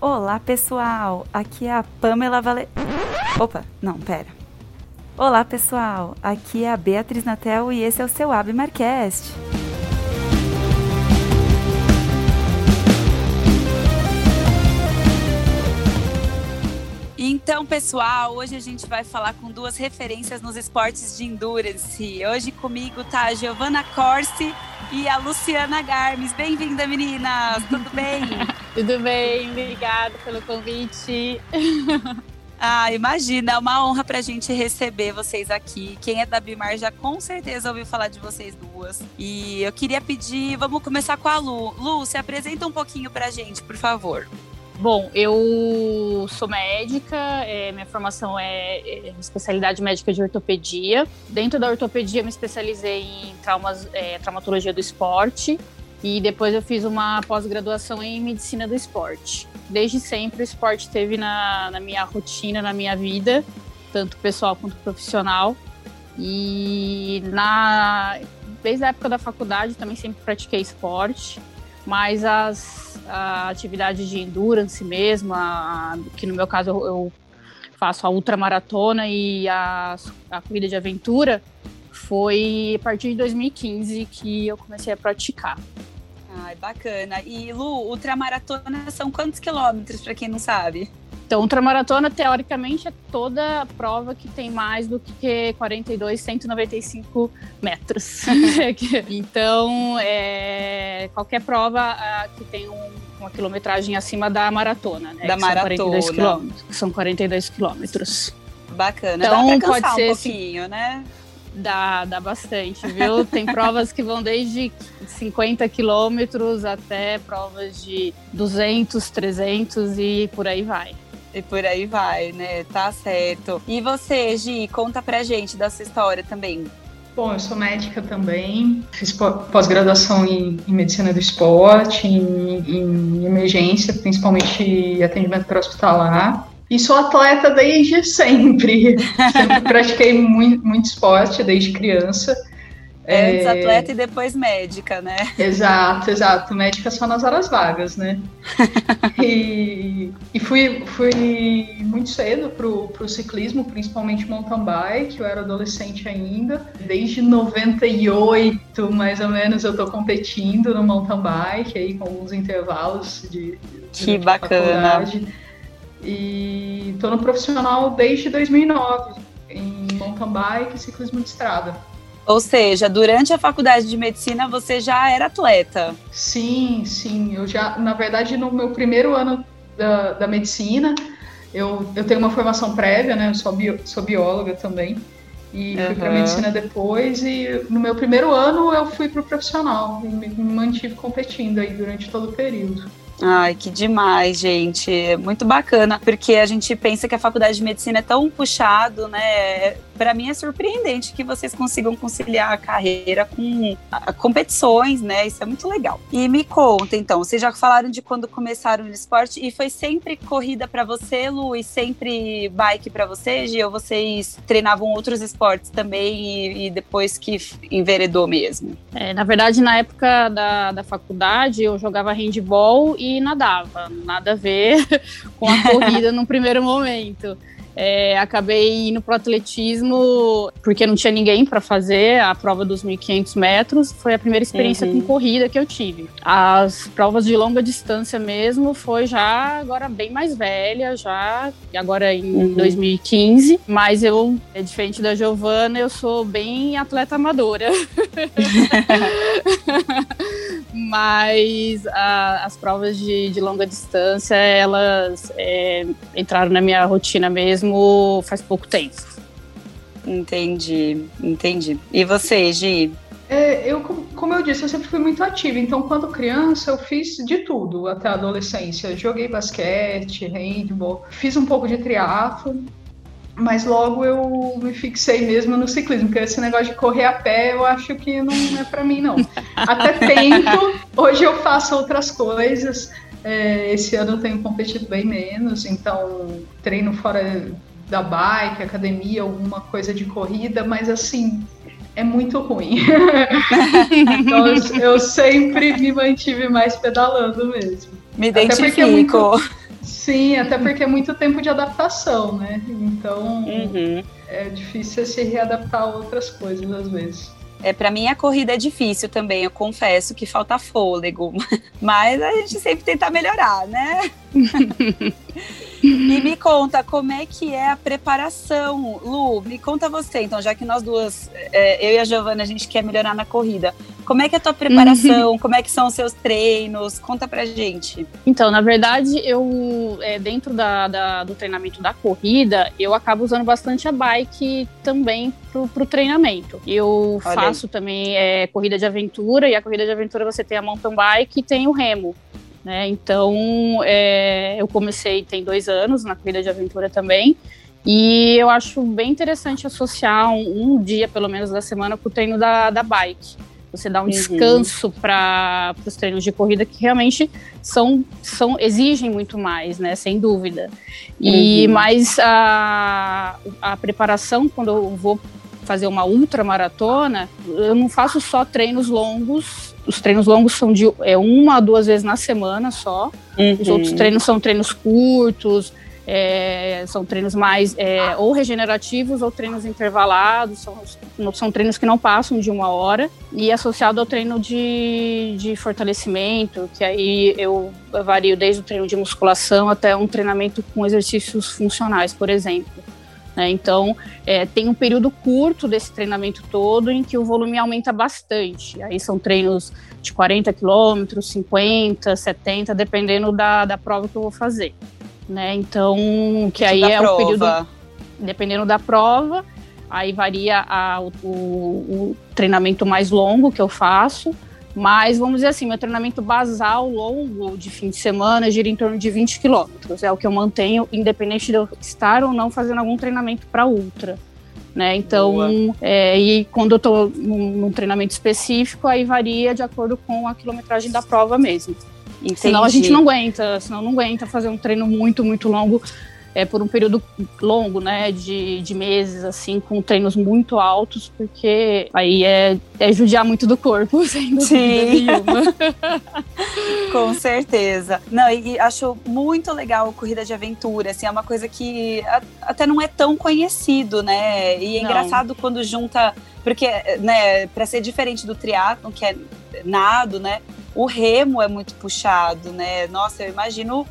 Olá, pessoal. Aqui é a Pamela Vale... Opa, não, pera. Olá, pessoal. Aqui é a Beatriz Natel e esse é o seu Abmarcast. Então, pessoal, hoje a gente vai falar com duas referências nos esportes de endurance. Hoje comigo tá a Giovana Corsi e a Luciana Garmes. Bem-vinda, meninas! Tudo bem? Tudo bem, obrigada pelo convite. Ah, imagina, é uma honra pra gente receber vocês aqui. Quem é da Bimar já com certeza ouviu falar de vocês duas. E eu queria pedir, vamos começar com a Lu. Lu, se apresenta um pouquinho pra gente, por favor. Bom, eu sou médica, é, minha formação é, é, especialidade médica de ortopedia. Dentro da ortopedia, me especializei em traumas, é, traumatologia do esporte e depois eu fiz uma pós-graduação em medicina do esporte. Desde sempre o esporte esteve na, na minha rotina, na minha vida, tanto pessoal quanto profissional. E na, desde a época da faculdade também sempre pratiquei esporte mas as a atividade de endurance mesmo, a, que no meu caso eu, eu faço a ultramaratona e a, a corrida de aventura, foi a partir de 2015 que eu comecei a praticar. Ai, bacana. E Lu, ultramaratona são quantos quilômetros, para quem não sabe? Então, ultramaratona, teoricamente, é toda prova que tem mais do que 42, 195 metros. então, é, qualquer prova uh, que tem um, uma quilometragem acima da maratona, né? Da que maratona. São 42 quilômetros. São 42 quilômetros. Bacana. Então, Dá pode ser um pouquinho, né? Dá, dá bastante, viu? Tem provas que vão desde 50 quilômetros até provas de 200, 300 e por aí vai. E por aí vai, né? Tá certo. E você, Gi, conta pra gente da sua história também. Bom, eu sou médica também, fiz pós-graduação em, em, medicina do esporte, em, em emergência, principalmente atendimento para hospitalar. E sou atleta desde sempre. sempre pratiquei muito, muito esporte desde criança. Antes é... atleta e depois médica, né? Exato, exato. Médica só nas horas vagas, né? e, e fui, fui muito cedo pro, pro ciclismo, principalmente mountain bike. Eu era adolescente ainda. Desde 98, mais ou menos, eu tô competindo no mountain bike, aí com alguns intervalos de. Que bacana. E tô no profissional desde 2009, em mountain bike e ciclismo de estrada. Ou seja, durante a faculdade de medicina você já era atleta? Sim, sim. Eu já, na verdade, no meu primeiro ano da, da medicina, eu, eu tenho uma formação prévia, né? Eu sou, bio, sou bióloga também. E uhum. fui para medicina depois. E no meu primeiro ano eu fui para o profissional. E me, me mantive competindo aí durante todo o período. Ai, que demais, gente. Muito bacana, porque a gente pensa que a faculdade de medicina é tão puxado, né? Para mim é surpreendente que vocês consigam conciliar a carreira com competições, né? Isso é muito legal. E me conta, então, vocês já falaram de quando começaram no esporte e foi sempre corrida para você, Lu, e sempre bike para você, Gi? Ou vocês treinavam outros esportes também e, e depois que enveredou mesmo? É, na verdade, na época da, da faculdade, eu jogava handball e nadava. Nada a ver com a corrida no primeiro momento. É, acabei indo pro atletismo porque não tinha ninguém para fazer a prova dos 1.500 metros. Foi a primeira experiência uhum. com corrida que eu tive. As provas de longa distância mesmo foi já agora bem mais velha, já agora em uhum. 2015. Mas eu, é diferente da Giovana, eu sou bem atleta amadora. mas a, as provas de, de, longa distância elas é, entraram na minha rotina mesmo faz pouco tempo. Entendi, entendi. E você, Gi? É, eu, como eu disse, eu sempre fui muito ativa. Então, quando criança, eu fiz de tudo até a adolescência. Joguei basquete, handball, fiz um pouco de triatlo mas logo eu me fixei mesmo no ciclismo, porque esse negócio de correr a pé eu acho que não é para mim, não. Até tento, hoje eu faço outras coisas. É, esse ano eu tenho competido bem menos, então treino fora da bike, academia, alguma coisa de corrida, mas assim, é muito ruim. então eu sempre me mantive mais pedalando mesmo. Me identifico. Sim, até porque é muito tempo de adaptação, né? Então uhum. é difícil se readaptar a outras coisas às vezes. É, para mim a corrida é difícil também, eu confesso que falta fôlego, mas a gente sempre tenta melhorar, né? E me conta, como é que é a preparação? Lu, me conta você, então, já que nós duas, é, eu e a Giovana, a gente quer melhorar na corrida. Como é que é a tua preparação? Uhum. Como é que são os seus treinos? Conta pra gente. Então, na verdade, eu, é, dentro da, da, do treinamento da corrida, eu acabo usando bastante a bike também pro, pro treinamento. Eu Olha faço aí. também é, corrida de aventura, e a corrida de aventura você tem a mountain bike e tem o remo. Né? Então, é, eu comecei tem dois anos na corrida de aventura também. E eu acho bem interessante associar um, um dia, pelo menos, da semana com o treino da, da bike. Você dá um uhum. descanso para os treinos de corrida que realmente são, são exigem muito mais, né? Sem dúvida. E uhum. mais a, a preparação quando eu vou fazer uma ultramaratona, eu não faço só treinos longos. Os treinos longos são de é, uma a duas vezes na semana só. Uhum. Os outros treinos são treinos curtos, é, são treinos mais é, ou regenerativos ou treinos intervalados, são, são treinos que não passam de uma hora, e associado ao treino de, de fortalecimento, que aí eu vario desde o treino de musculação até um treinamento com exercícios funcionais, por exemplo. Né? Então, é, tem um período curto desse treinamento todo em que o volume aumenta bastante. Aí são treinos de 40 quilômetros, 50, 70, dependendo da, da prova que eu vou fazer. Né? Então, que aí é prova. um período. Dependendo da prova, aí varia a, o, o, o treinamento mais longo que eu faço. Mas vamos dizer assim, meu treinamento basal longo de fim de semana gira em torno de 20 quilômetros. É o que eu mantenho, independente de eu estar ou não fazendo algum treinamento para ultra. Né? Então, é, e quando eu estou num, num, treinamento específico, aí varia de acordo com a quilometragem da prova mesmo. Entendi. Senão a gente não aguenta, senão não aguenta fazer um treino muito, muito longo é, por um período longo, né, de, de meses, assim, com treinos muito altos, porque aí é, é judiar muito do corpo, sem Sim. com certeza. Não, e acho muito legal a corrida de aventura, assim, é uma coisa que até não é tão conhecido, né, e é não. engraçado quando junta, porque, né, para ser diferente do triatlon, que é nado, né, o remo é muito puxado, né? Nossa, eu imagino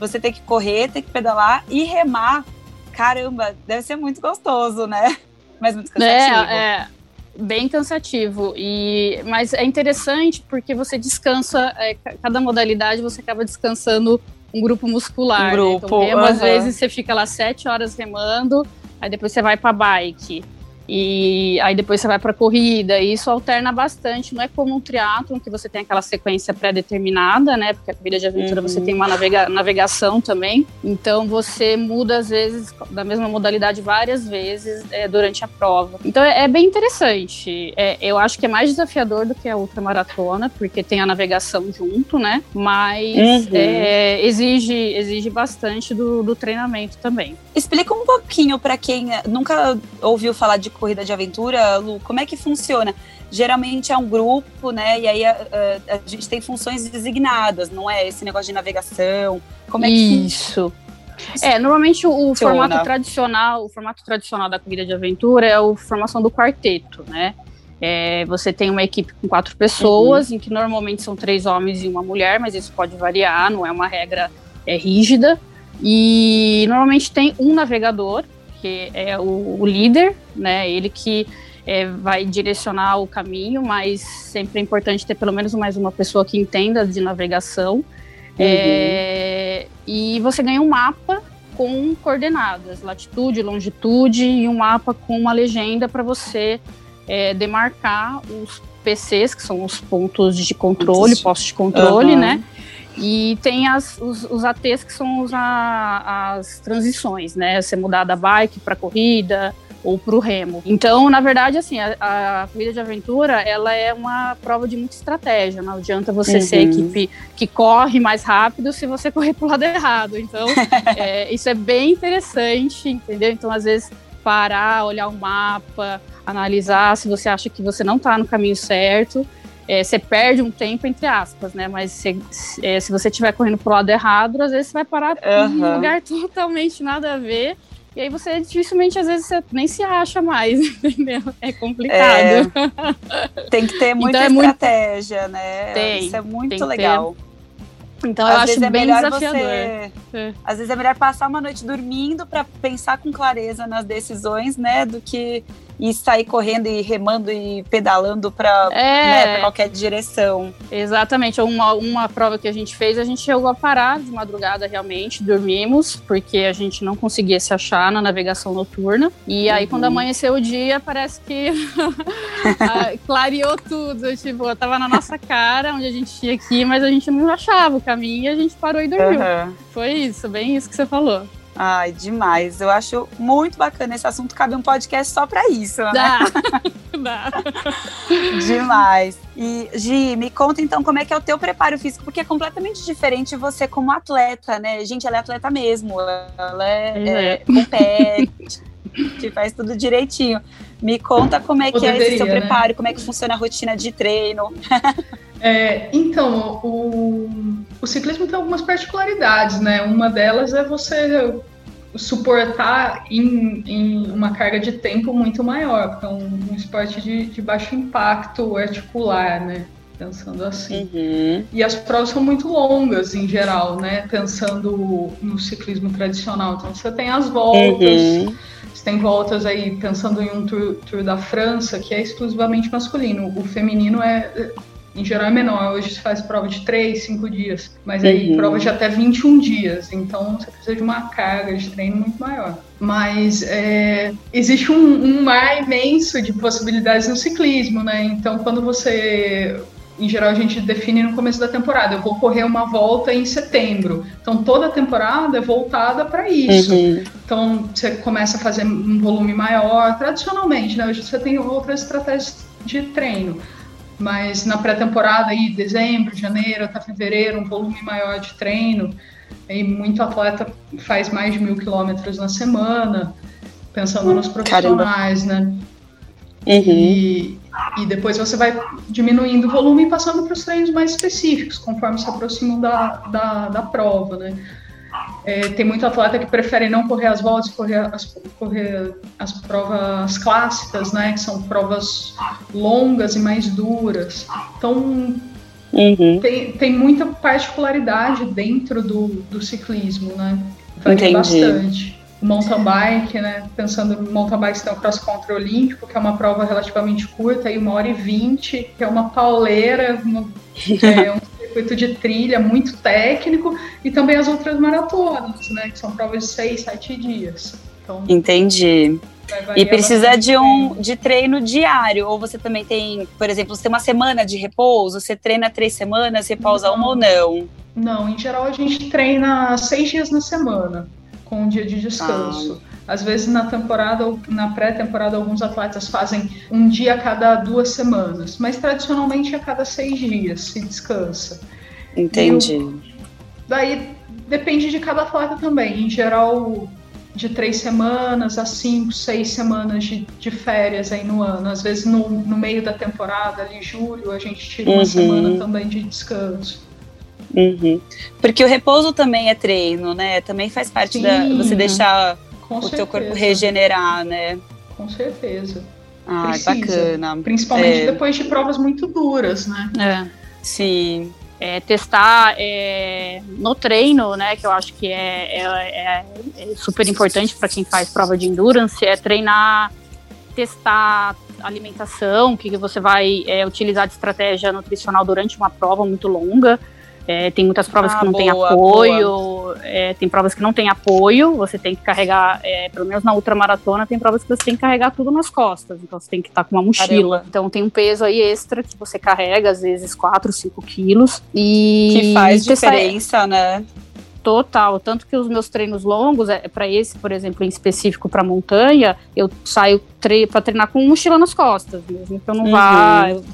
você ter que correr, ter que pedalar e remar. Caramba, deve ser muito gostoso, né? Mas muito cansativo. É, é bem cansativo. E, mas é interessante porque você descansa, é, cada modalidade você acaba descansando um grupo muscular. Um né? grupo. Né? Então, remo, às vezes você fica lá sete horas remando, aí depois você vai para bike. E aí depois você vai para corrida, e isso alterna bastante. Não é como um triatlon que você tem aquela sequência pré-determinada, né? Porque a corrida de aventura uhum. você tem uma navega navegação também. Então você muda às vezes da mesma modalidade várias vezes é, durante a prova. Então é, é bem interessante. É, eu acho que é mais desafiador do que a ultramaratona, porque tem a navegação junto, né? Mas uhum. É, exige exige bastante do, do treinamento também. Explica um pouquinho para quem nunca ouviu falar de corrida de aventura, Lu, como é que funciona? Geralmente é um grupo, né? E aí a, a, a gente tem funções designadas, não é? Esse negócio de navegação. Como é que Isso. É, normalmente o, o formato tradicional, o formato tradicional da corrida de aventura é a formação do quarteto, né? É, você tem uma equipe com quatro pessoas, uhum. em que normalmente são três homens e uma mulher, mas isso pode variar, não é uma regra é, rígida. E normalmente tem um navegador, que é o, o líder, né? Ele que é, vai direcionar o caminho, mas sempre é importante ter pelo menos mais uma pessoa que entenda de navegação. Uhum. É, e você ganha um mapa com coordenadas, latitude, longitude e um mapa com uma legenda para você é, demarcar os PCs, que são os pontos de controle, postos de controle, uhum. né? E tem as, os, os ATs que são os, a, as transições, né? Você mudar da bike para corrida ou para o remo. Então, na verdade, assim, a, a, corrida de aventura, ela é uma prova de muita estratégia. Não adianta você uhum. ser a equipe que corre mais rápido se você correr para o lado errado. Então, é, isso é bem interessante, entendeu? Então, às vezes, parar, olhar o mapa, analisar se você acha que você não está no caminho certo é, você perde um tempo, entre aspas, né? Mas se, é, se você estiver correndo pro lado errado, às vezes você vai parar uhum. em um lugar totalmente nada a ver. E aí você dificilmente, às vezes, você nem se acha mais, entendeu? É complicado. É, tem que ter muita então, estratégia, muito... né? Tem, Isso é muito legal. Ter então às eu acho é bem desafiador. Você, é. Às vezes é melhor passar uma noite dormindo para pensar com clareza nas decisões, né, do que e sair correndo e remando e pedalando para é. né, qualquer direção. Exatamente. Uma, uma prova que a gente fez, a gente chegou a parar de madrugada realmente, dormimos, porque a gente não conseguia se achar na navegação noturna. E aí, uhum. quando amanheceu o dia, parece que clareou tudo. Tipo, tava na nossa cara onde a gente tinha aqui, mas a gente não achava o caminho e a gente parou e dormiu. Uhum. Foi isso, bem isso que você falou. Ai, demais. Eu acho muito bacana esse assunto. Cabe um podcast só para isso, né? Dá. Dá. demais. E, Gi, me conta então como é que é o teu preparo físico, porque é completamente diferente você como atleta, né? Gente, ela é atleta mesmo. Ela é, é. é compete, faz tudo direitinho. Me conta como é que é esse seu né? preparo, né? como é que funciona a rotina de treino. É, então, o, o ciclismo tem algumas particularidades, né? Uma delas é você suportar em, em uma carga de tempo muito maior, porque é um, um esporte de, de, baixo impacto articular, né? Pensando assim. Uhum. E as provas são muito longas em geral, né? Pensando no ciclismo tradicional. Então você tem as voltas. Uhum. Você tem voltas aí, pensando em um tour, tour, da França, que é exclusivamente masculino. O feminino é em geral é menor. Hoje se faz prova de 3, 5 dias, mas aí uhum. prova de até 21 dias. Então você precisa de uma carga de treino muito maior. Mas é, existe um, um mar imenso de possibilidades no ciclismo, né? Então quando você em geral a gente define no começo da temporada. Eu vou correr uma volta em setembro. Então toda a temporada é voltada para isso. Uhum. Então você começa a fazer um volume maior, tradicionalmente, né? Hoje você tem outras estratégias de treino mas na pré-temporada aí, dezembro, janeiro até fevereiro, um volume maior de treino, e muito atleta faz mais de mil quilômetros na semana, pensando nos profissionais, Caramba. né? Uhum. E, e depois você vai diminuindo o volume e passando para os treinos mais específicos, conforme se aproximam da, da, da prova, né? É, tem muito atleta que prefere não correr as voltas, correr as, correr as provas clássicas, né? Que são provas longas e mais duras. Então, uhum. tem, tem muita particularidade dentro do, do ciclismo, né? Varia bastante. O mountain bike, né? Pensando no mountain bike, tem o cross country olímpico, que é uma prova relativamente curta, e uma hora e vinte, que é uma pauleira, é, um circuito de trilha muito técnico e também as outras maratonas, né? Que são provas de seis, sete dias. Então, Entendi. E precisa de um de treino diário, ou você também tem, por exemplo, você tem uma semana de repouso, você treina três semanas, repousa não, uma ou não? Não, em geral a gente treina seis dias na semana, com um dia de descanso. Ah. Às vezes na temporada ou na pré-temporada alguns atletas fazem um dia a cada duas semanas, mas tradicionalmente a cada seis dias se descansa. Entendi. O, daí depende de cada atleta também. Em geral, de três semanas a cinco, seis semanas de, de férias aí no ano. Às vezes no, no meio da temporada, ali julho, a gente tira uma uhum. semana também de descanso. Uhum. Porque o repouso também é treino, né? Também faz parte Sim. da você deixar com o certeza. teu corpo regenerar, né? Com certeza. Ah, bacana. Principalmente é... depois de provas muito duras, né? É. Sim. É, testar é, no treino, né, que eu acho que é, é, é, é super importante para quem faz prova de endurance, é treinar, testar alimentação, que você vai é, utilizar de estratégia nutricional durante uma prova muito longa. É, tem muitas provas ah, que não boa, tem apoio, é, tem provas que não tem apoio, você tem que carregar, é, pelo menos na ultramaratona, tem provas que você tem que carregar tudo nas costas, então você tem que estar com uma mochila. Caramba. Então tem um peso aí extra que você carrega, às vezes 4, 5 quilos. E que faz diferença, né? Total, tanto que os meus treinos longos, é, para esse, por exemplo, em específico para montanha, eu saio tre para treinar com mochila nas costas, mesmo que eu não uhum. vá, eu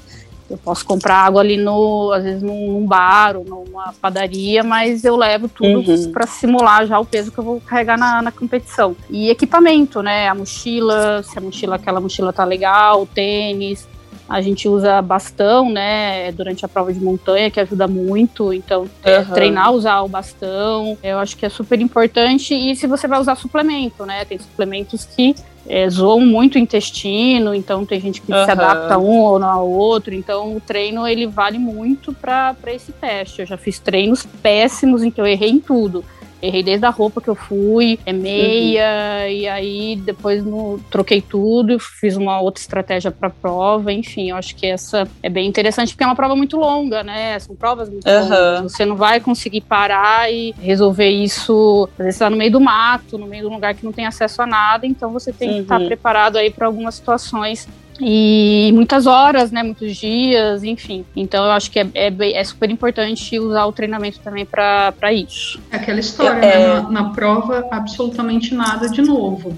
eu posso comprar água ali no, às vezes num bar ou numa padaria, mas eu levo tudo uhum. para simular já o peso que eu vou carregar na, na, competição. E equipamento, né? A mochila, se a mochila, aquela mochila tá legal, o tênis. A gente usa bastão, né, durante a prova de montanha, que ajuda muito. Então, uhum. treinar usar o bastão, eu acho que é super importante. E se você vai usar suplemento, né, tem suplementos que é, zoam muito o intestino, então tem gente que uhum. se adapta a um ou não ao outro. Então o treino ele vale muito para esse teste. Eu já fiz treinos péssimos em que eu errei em tudo. Errei desde a roupa que eu fui, é meia, uhum. e aí depois no, troquei tudo, fiz uma outra estratégia para a prova, enfim, eu acho que essa é bem interessante, porque é uma prova muito longa, né? São provas muito uhum. longas. Você não vai conseguir parar e resolver isso. Às vezes você tá no meio do mato, no meio de um lugar que não tem acesso a nada, então você tem que estar tá uhum. preparado aí para algumas situações e muitas horas, né, muitos dias, enfim. Então eu acho que é, é, é super importante usar o treinamento também para isso. É aquela história, né? é... né? Na, na, prova, absolutamente nada de novo.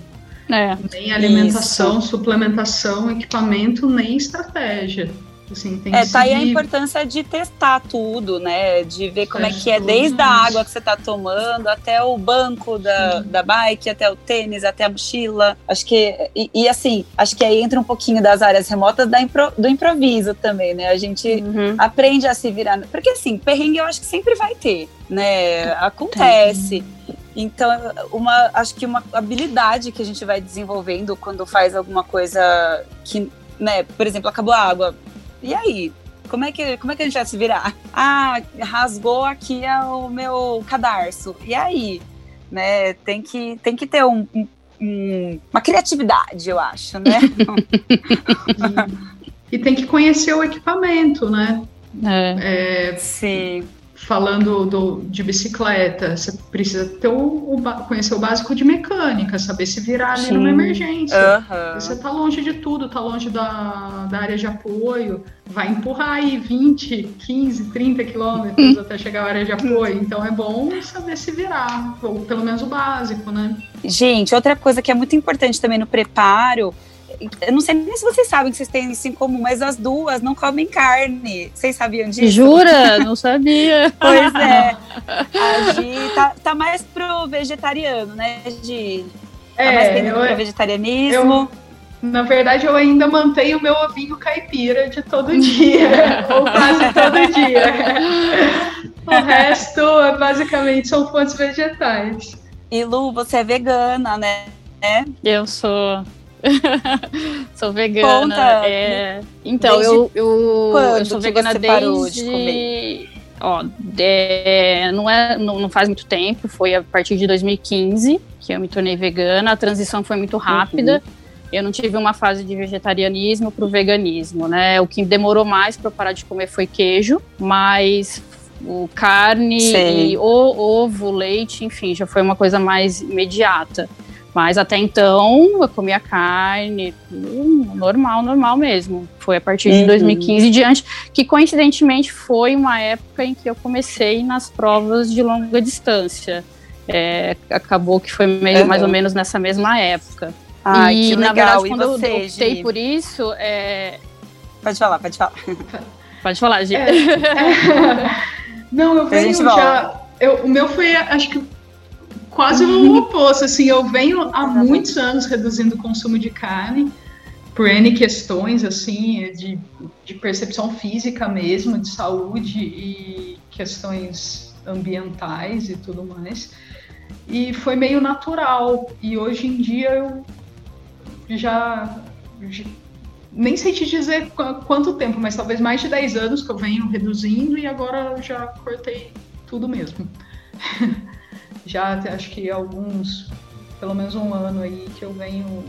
É. Nem alimentação, isso. suplementação, equipamento, nem estratégia. Assim, é, tá aí a importância de testar tudo, né? De ver como é que é desde a água que você tá tomando até o banco da, da bike, até o tênis, até a mochila. Acho que. E, e assim, acho que aí entra um pouquinho das áreas remotas da impro, do improviso também, né? A gente uhum. aprende a se virar. Porque assim, perrengue eu acho que sempre vai ter, né? Acontece. Então, uma, acho que uma habilidade que a gente vai desenvolvendo quando faz alguma coisa que, né, por exemplo, acabou a água, e aí? Como é, que, como é que a gente vai se virar? Ah, rasgou aqui o meu cadarço. E aí? Né? Tem, que, tem que ter um, um, uma criatividade, eu acho, né? e tem que conhecer o equipamento, né? É. é Sim falando do, de bicicleta, você precisa ter o, o, conhecer o básico de mecânica, saber se virar ali Sim. numa emergência. Uhum. Você tá longe de tudo, tá longe da, da área de apoio, vai empurrar aí 20, 15, 30 quilômetros até chegar à área de apoio. Então é bom saber se virar, ou pelo menos o básico, né? Gente, outra coisa que é muito importante também no preparo eu não sei nem se vocês sabem que vocês têm isso em comum, mas as duas não comem carne. Vocês sabiam disso? Jura? Não sabia. pois é. A Gi tá, tá mais pro vegetariano, né, Gi? Tá é, mais eu, pro vegetarianismo. Eu, na verdade, eu ainda mantenho o meu ovinho caipira de todo dia, ou quase todo dia. o resto, basicamente, são fontes vegetais. E Lu, você é vegana, né? Eu sou. sou vegana. Conta. É... Então, eu, eu, eu sou vegana desde. De? Ó, é, não, é, não, não, faz muito tempo, foi a partir de 2015 que eu me tornei vegana. A transição foi muito rápida. Uhum. Eu não tive uma fase de vegetarianismo para o veganismo, né? O que demorou mais para eu parar de comer foi queijo, mas o carne, o, ovo, leite, enfim, já foi uma coisa mais imediata. Mas até então eu comia carne, normal, normal mesmo. Foi a partir de uhum. 2015 e diante, que coincidentemente foi uma época em que eu comecei nas provas de longa distância. É, acabou que foi meio, uhum. mais ou menos nessa mesma época. Ah, e na legal. verdade, quando você, eu optei Gi? por isso. É... Pode falar, pode falar. Pode falar, Gi. É, é... Não, eu venho já. Eu, o meu foi, acho que quase o oposto, assim, eu venho há muitos anos reduzindo o consumo de carne por N questões, assim, de, de percepção física mesmo, de saúde e questões ambientais e tudo mais. E foi meio natural. E hoje em dia eu já, já nem sei te dizer quanto tempo, mas talvez mais de 10 anos que eu venho reduzindo e agora já cortei tudo mesmo. já acho que alguns, pelo menos um ano aí que eu venho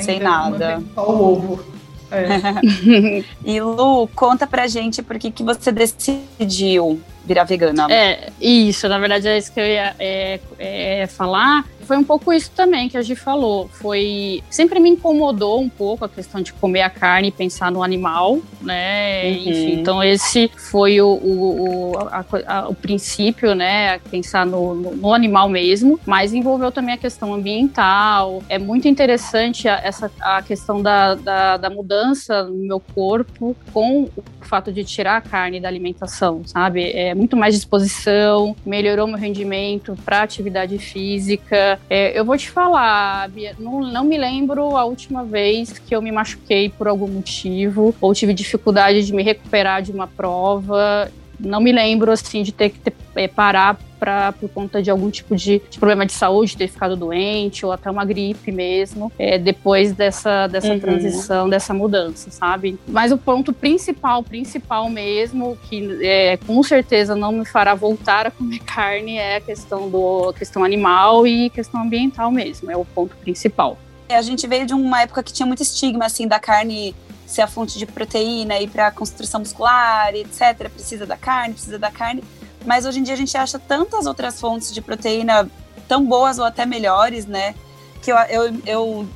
sem nada. Só o ovo. É. e Lu, conta pra gente por que, que você decidiu virar vegana. É, isso, na verdade é isso que eu ia é, é, falar foi um pouco isso também que a Gi falou. Foi sempre me incomodou um pouco a questão de comer a carne e pensar no animal, né? Uhum. Enfim, então esse foi o, o, o, a, a, o princípio, né? Pensar no, no, no, animal mesmo, mas envolveu também a questão ambiental. É muito interessante a, essa a questão da, da, da mudança no meu corpo com o fato de tirar a carne da alimentação, sabe? É muito mais disposição, melhorou meu rendimento para atividade física, É, eu vou te falar, Bia, não, não me lembro a última vez que eu me machuquei por algum motivo ou tive dificuldade de me recuperar de uma prova. Não me lembro assim de ter que ter, é, parar pra, por conta de algum tipo de, de, problema de saúde, ter ficado doente ou até uma gripe mesmo, é, depois dessa, dessa uhum. transição, dessa mudança, sabe? Mas o ponto principal, principal mesmo, que é, com certeza não me fará voltar a comer carne, é a questão do questão animal e questão ambiental mesmo, é o ponto principal. A gente veio de uma época que tinha muito estigma assim da carne ser a fonte de proteína e para construção muscular, etc. Precisa da carne, precisa da carne. Mas hoje em dia a gente acha tantas outras fontes de proteína tão boas ou até melhores, né? Que eu, eu, eu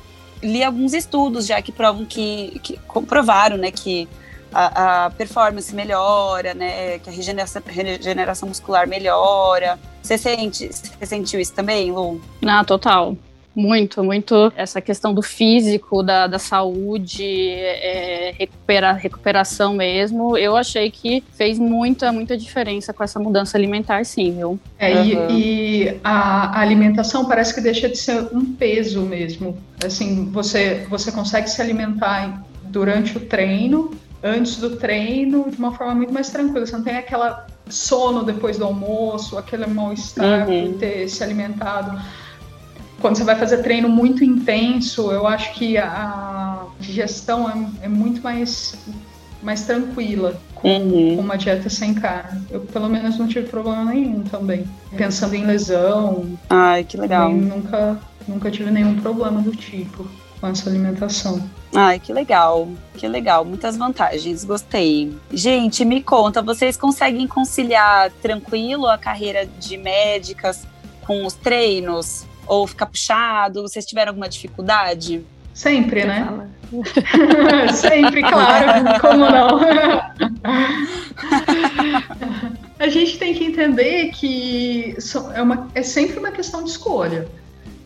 li alguns estudos já que provam que, que comprovaram, né, que a, a, performance melhora, né, que a regeneração, regeneração muscular melhora. Você sente, você sentiu isso também, Lu? Ah, total. Muito, muito essa questão do físico, da, da saúde, é, recupera, recuperação mesmo. Eu achei que fez muita, muita diferença com essa mudança alimentar, sim, viu? É, uhum. e, e a alimentação parece que deixa de ser um peso mesmo. Assim, você, você consegue se alimentar durante o treino, antes do treino, de uma forma muito mais tranquila. Você não tem aquela sono depois do almoço, aquele mal-estar uhum. por ter se alimentado quando você vai fazer treino muito intenso, eu acho que a digestão é, é muito mais, mais tranquila com, uhum. com, uma dieta sem carne. Eu, pelo menos, não tive problema nenhum também. Pensando em lesão. Ai, que legal. Nunca, nunca tive nenhum problema do tipo com essa alimentação. Ai, que legal, que legal, muitas vantagens, gostei. Gente, me conta, vocês conseguem conciliar tranquilo a carreira de médicas com os treinos? Ou ficar puxado? Vocês tiveram alguma dificuldade? Sempre, né? Sempre, claro, como não? a gente tem que entender que é, uma, é sempre uma questão de escolha,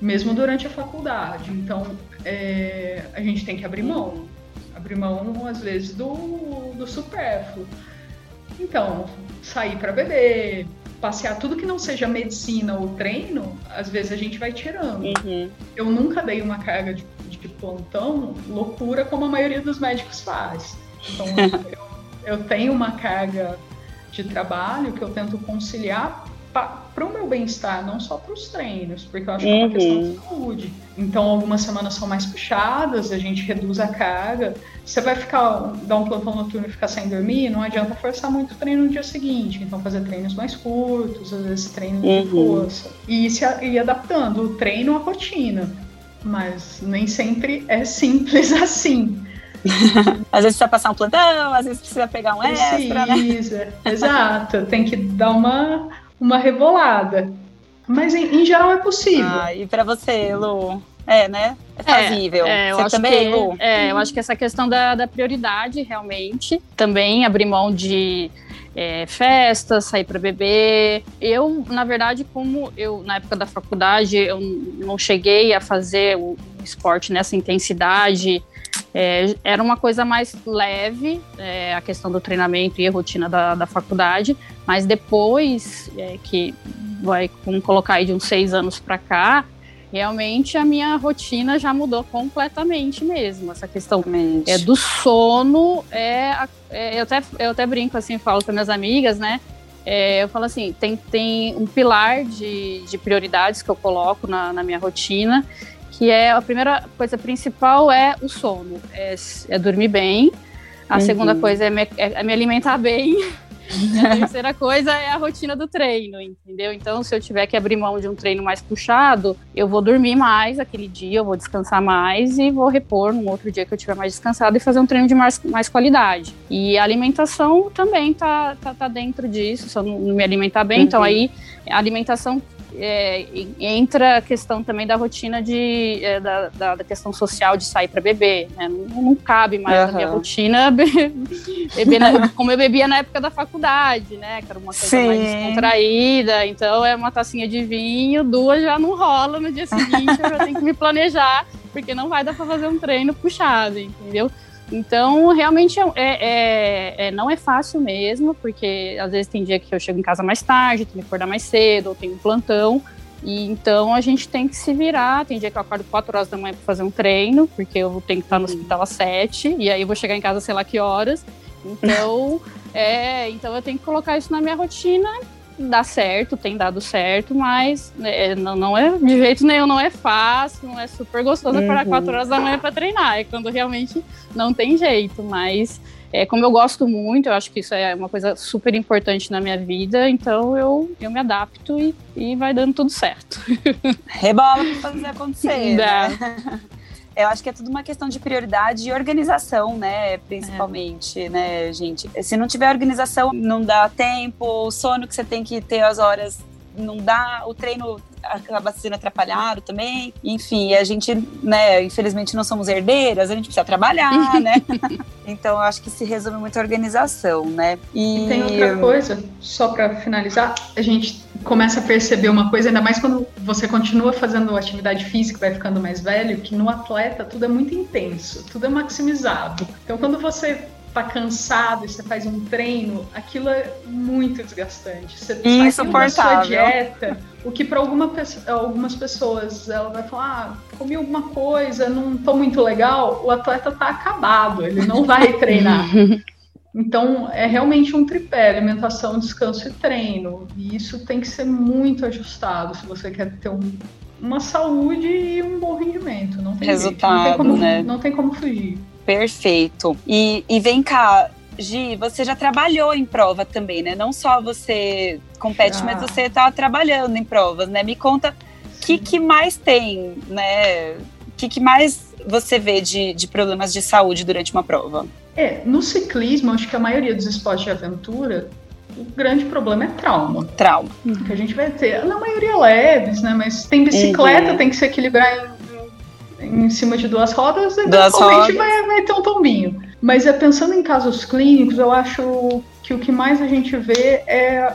mesmo durante a faculdade. Então, é, a gente tem que abrir mão. Abrir mão, às vezes, do, do supérfluo. Então, sair para beber, passear tudo que não seja medicina ou treino, às vezes a gente vai tirando. Uhum. Eu nunca dei uma carga de, de, plantão loucura como a maioria dos médicos faz. Então eu, eu tenho uma carga de trabalho que eu tento conciliar para o meu bem-estar, não só para os treinos, porque eu acho que é uma questão de uhum. saúde. Então, algumas semanas são mais puxadas, a gente reduz a carga. Você vai ficar, dar um plantão noturno e ficar sem dormir, não adianta forçar muito o treino no dia seguinte. Então, fazer treinos mais curtos, às vezes treinos uhum. de força. E se ir adaptando o treino à rotina. Mas nem sempre é simples assim. às vezes precisa passar um plantão, às vezes precisa pegar um extra, Precisa, né? exato. Tem que dar uma uma rebolada. Mas em, em geral é possível. Ah, e para você, Lu? É, né? É fazível. É, é, eu acho também, que, Lu? É, eu acho que essa questão da, da prioridade, realmente. Também abrir mão de é, festas, sair para beber. Eu, na verdade, como eu, na época da faculdade, eu não cheguei a fazer o esporte nessa intensidade, é, era uma coisa mais leve, é, a questão do treinamento e a rotina da, da faculdade, mas depois é, que vai vamos colocar aí de uns seis anos para cá, realmente a minha rotina já mudou completamente mesmo. Essa questão é, do sono é, é, eu, até, eu até brinco assim, falo com minhas amigas, né? É, eu falo assim, tem, tem um pilar de, de prioridades que eu coloco na, na minha rotina, que é a primeira coisa principal é o sono, é, é dormir bem. A uhum. segunda coisa é me, é me alimentar bem. a terceira coisa é a rotina do treino, entendeu? Então, se eu tiver que abrir mão de um treino mais puxado, eu vou dormir mais aquele dia, eu vou descansar mais e vou repor no outro dia que eu tiver mais descansado e fazer um treino de mais, mais qualidade. E a alimentação também tá, tá, tá dentro disso, se eu não me alimentar bem, então uhum. então aí a alimentação é, entra a questão também da rotina de, é, da, da, da, questão social de sair para beber. Né? Não, não, cabe mais uhum. na minha rotina beber na, como eu bebia na época da faculdade, né? Que era uma coisa Sim. mais descontraída. Então é uma tacinha de vinho, duas já não rola no dia seguinte, eu já tenho que me planejar, porque não vai dar para fazer um treino puxado, entendeu? Então, realmente é, é, é, não é fácil mesmo, porque às vezes tem dia que eu chego em casa mais tarde, tenho que acordar mais cedo, ou tenho um plantão. E então a gente tem que se virar. Tem dia que eu acordo 4 horas da manhã para fazer um treino, porque eu tenho que estar no uhum. hospital às 7, e aí eu vou chegar em casa sei lá que horas. Então, é, então eu tenho que colocar isso na minha rotina dá certo, tem dado certo, mas é, não, não é de jeito nenhum, não é fácil, não é super gostoso uhum. acordar 4 horas da manhã para treinar, é quando realmente não tem jeito, mas é, como eu gosto muito, eu acho que isso é uma coisa super importante na minha vida, então eu, eu me adapto e, e vai dando tudo certo. Rebola para fazer acontecer. Dá. Né? Eu acho que é tudo uma questão de prioridade e organização, né? Principalmente, é. né, gente? Se não tiver organização, não dá tempo, o sono que você tem que ter as horas não dá, o treino acaba sendo atrapalhado também. Enfim, a gente, né, infelizmente não somos herdeiras, a gente precisa trabalhar, né? então eu acho que se resume muito a organização, né? E, e tem outra coisa, só para finalizar, a gente começa a perceber uma coisa, ainda mais quando você continua fazendo atividade física, vai ficando mais velho, que no atleta tudo é muito intenso, tudo é maximizado. Então quando você tá cansado e você faz um treino, aquilo é muito desgastante. Você sai da sua dieta, o que para alguma, algumas pessoas ela vai falar, ah, comi alguma coisa, não tô muito legal, o atleta tá acabado, ele não vai treinar. Então, é realmente um tripé: alimentação, descanso e treino. E isso tem que ser muito ajustado se você quer ter um, uma saúde e um bom rendimento. Não tem Resultado, não tem como, né? Não tem como fugir. Perfeito. E, e vem cá, Gi, você já trabalhou em prova também, né? Não só você compete, mas você está trabalhando em provas, né? Me conta o que, que mais tem, né? O que, que mais você vê de, de problemas de saúde durante uma prova? É, no ciclismo, acho que a maioria dos esportes de aventura, o grande problema é trauma. Trauma. Que a gente vai ter, na maioria leves, né? Mas tem bicicleta, uhum. tem que se equilibrar em cima de duas rodas, eventualmente vai, vai ter um tombinho. Mas é pensando em casos clínicos, eu acho que o que mais a gente vê é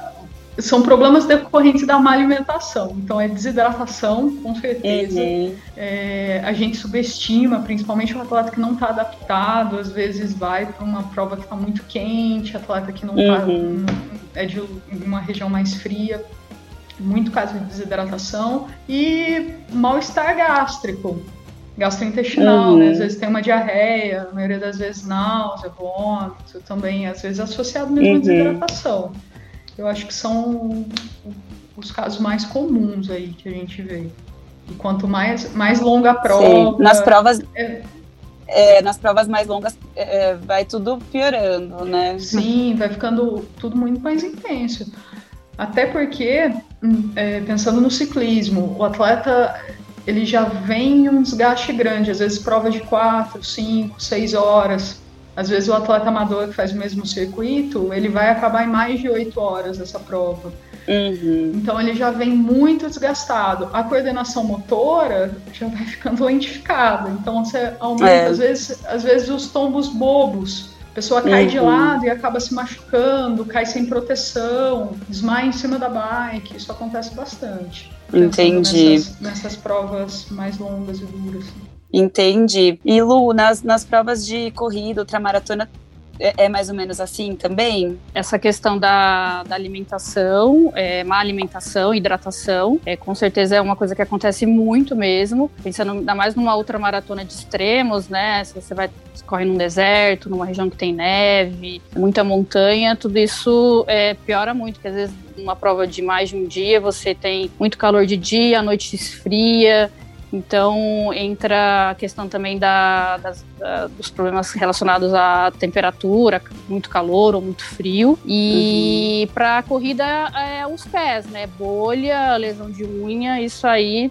são problemas decorrentes da má alimentação. Então, é desidratação, com certeza. Uhum. É, a gente subestima, principalmente o atleta que não está adaptado, às vezes vai para uma prova que está muito quente, atleta que não está uhum. é de uma região mais fria. Muito caso de desidratação e mal-estar gástrico gastrointestinal, uhum. né? Às vezes tem uma diarreia, a maioria das vezes náusea, vômito, também às vezes associado mesmo uhum. à desidratação. Eu acho que são os casos mais comuns aí que a gente vê. E quanto mais, mais longa a prova. Sim. Nas provas. É, é, nas provas mais longas é, vai tudo piorando, né? Sim, vai ficando tudo muito mais intenso. Até porque, hum, é, pensando no ciclismo, o atleta ele já vem um desgaste grande, às vezes prova de 4, 5, 6 horas. Às vezes o atleta amador que faz o mesmo circuito, ele vai acabar em mais de 8 horas essa prova. Uhum. Então ele já vem muito desgastado. A coordenação motora já vai ficando lentificada. Então você aumenta, é. às, vezes, às vezes, os tombos bobos. A pessoa cai uhum. de lado e acaba se machucando, cai sem proteção, desmaia em cima da bike. Isso acontece bastante. Entendi. Nessas, nessas, provas mais longas e duras. Entendi. E Lu, nas, nas provas de corrida, ultramaratona, é, é, mais ou menos assim também? Essa questão da, da alimentação, é, má alimentação, hidratação, é, com certeza é uma coisa que acontece muito mesmo. Pensando ainda mais numa ultramaratona de extremos, né? Se você vai correr num deserto, numa região que tem neve, muita montanha, tudo isso é, piora muito, porque às vezes numa prova de mais de um dia você tem muito calor de dia, a noite esfria, então entra a questão também da, das, da, dos problemas relacionados à temperatura, muito calor ou muito frio. E uhum. para a corrida é os pés, né? Bolha, lesão de unha, isso aí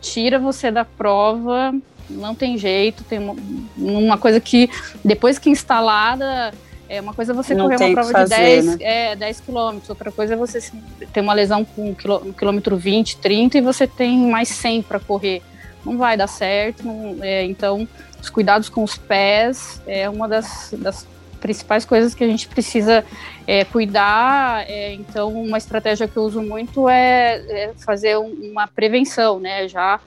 tira você da prova. Não tem jeito, tem uma, uma coisa que depois que instalada é uma coisa você não correr uma prova fazer, de 10, né? é, 10 quilômetros, outra coisa é você ter uma lesão com quilômetro 20, 30 e você tem mais 100 para correr não vai dar certo. Não, é, então, os cuidados com os pés é uma das, das principais coisas que a gente precisa é, cuidar. É, então, uma estratégia que eu uso muito é, é, fazer uma prevenção, né? Já